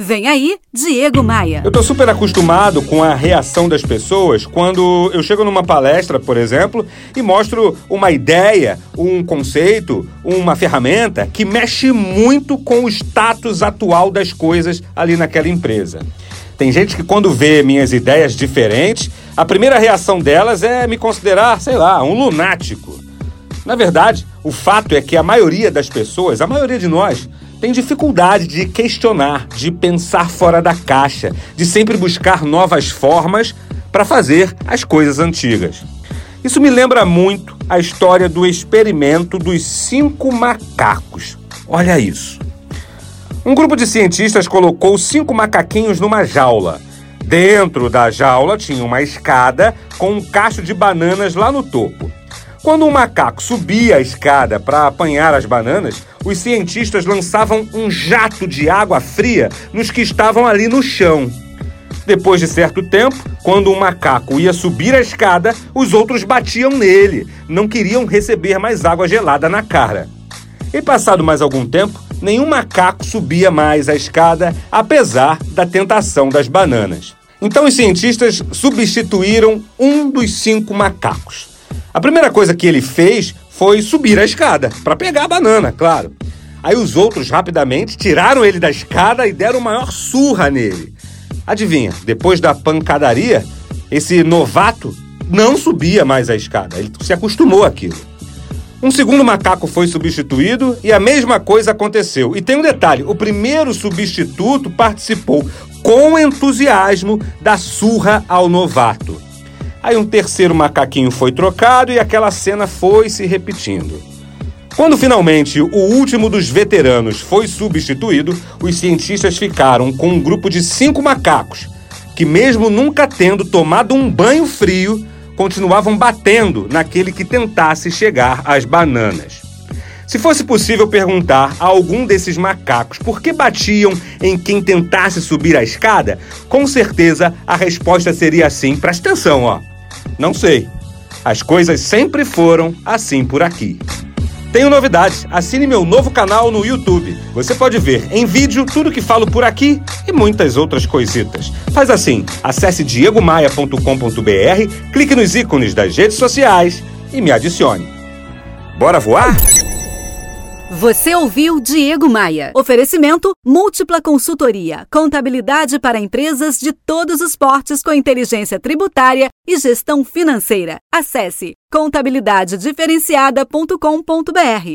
Vem aí, Diego Maia. Eu tô super acostumado com a reação das pessoas quando eu chego numa palestra, por exemplo, e mostro uma ideia, um conceito, uma ferramenta que mexe muito com o status atual das coisas ali naquela empresa. Tem gente que quando vê minhas ideias diferentes, a primeira reação delas é me considerar, sei lá, um lunático. Na verdade, o fato é que a maioria das pessoas, a maioria de nós, tem dificuldade de questionar, de pensar fora da caixa, de sempre buscar novas formas para fazer as coisas antigas. Isso me lembra muito a história do experimento dos cinco macacos. Olha isso. Um grupo de cientistas colocou cinco macaquinhos numa jaula. Dentro da jaula tinha uma escada com um cacho de bananas lá no topo. Quando um macaco subia a escada para apanhar as bananas, os cientistas lançavam um jato de água fria nos que estavam ali no chão. Depois de certo tempo, quando um macaco ia subir a escada, os outros batiam nele, não queriam receber mais água gelada na cara. E passado mais algum tempo, nenhum macaco subia mais a escada, apesar da tentação das bananas. Então os cientistas substituíram um dos cinco macacos. A primeira coisa que ele fez foi subir a escada, para pegar a banana, claro. Aí os outros rapidamente tiraram ele da escada e deram maior surra nele. Adivinha, depois da pancadaria, esse novato não subia mais a escada, ele se acostumou àquilo. Um segundo macaco foi substituído e a mesma coisa aconteceu. E tem um detalhe: o primeiro substituto participou com entusiasmo da surra ao novato. Aí um terceiro macaquinho foi trocado e aquela cena foi se repetindo. Quando finalmente o último dos veteranos foi substituído, os cientistas ficaram com um grupo de cinco macacos, que, mesmo nunca tendo tomado um banho frio, continuavam batendo naquele que tentasse chegar às bananas. Se fosse possível perguntar a algum desses macacos por que batiam em quem tentasse subir a escada, com certeza a resposta seria assim: presta atenção, ó. Não sei. As coisas sempre foram assim por aqui. Tenho novidades. Assine meu novo canal no YouTube. Você pode ver em vídeo tudo que falo por aqui e muitas outras coisitas. Faz assim: acesse diegomaia.com.br, clique nos ícones das redes sociais e me adicione. Bora voar? Você ouviu Diego Maia. Oferecimento Múltipla Consultoria. Contabilidade para empresas de todos os portes com inteligência tributária e gestão financeira. Acesse contabilidadediferenciada.com.br.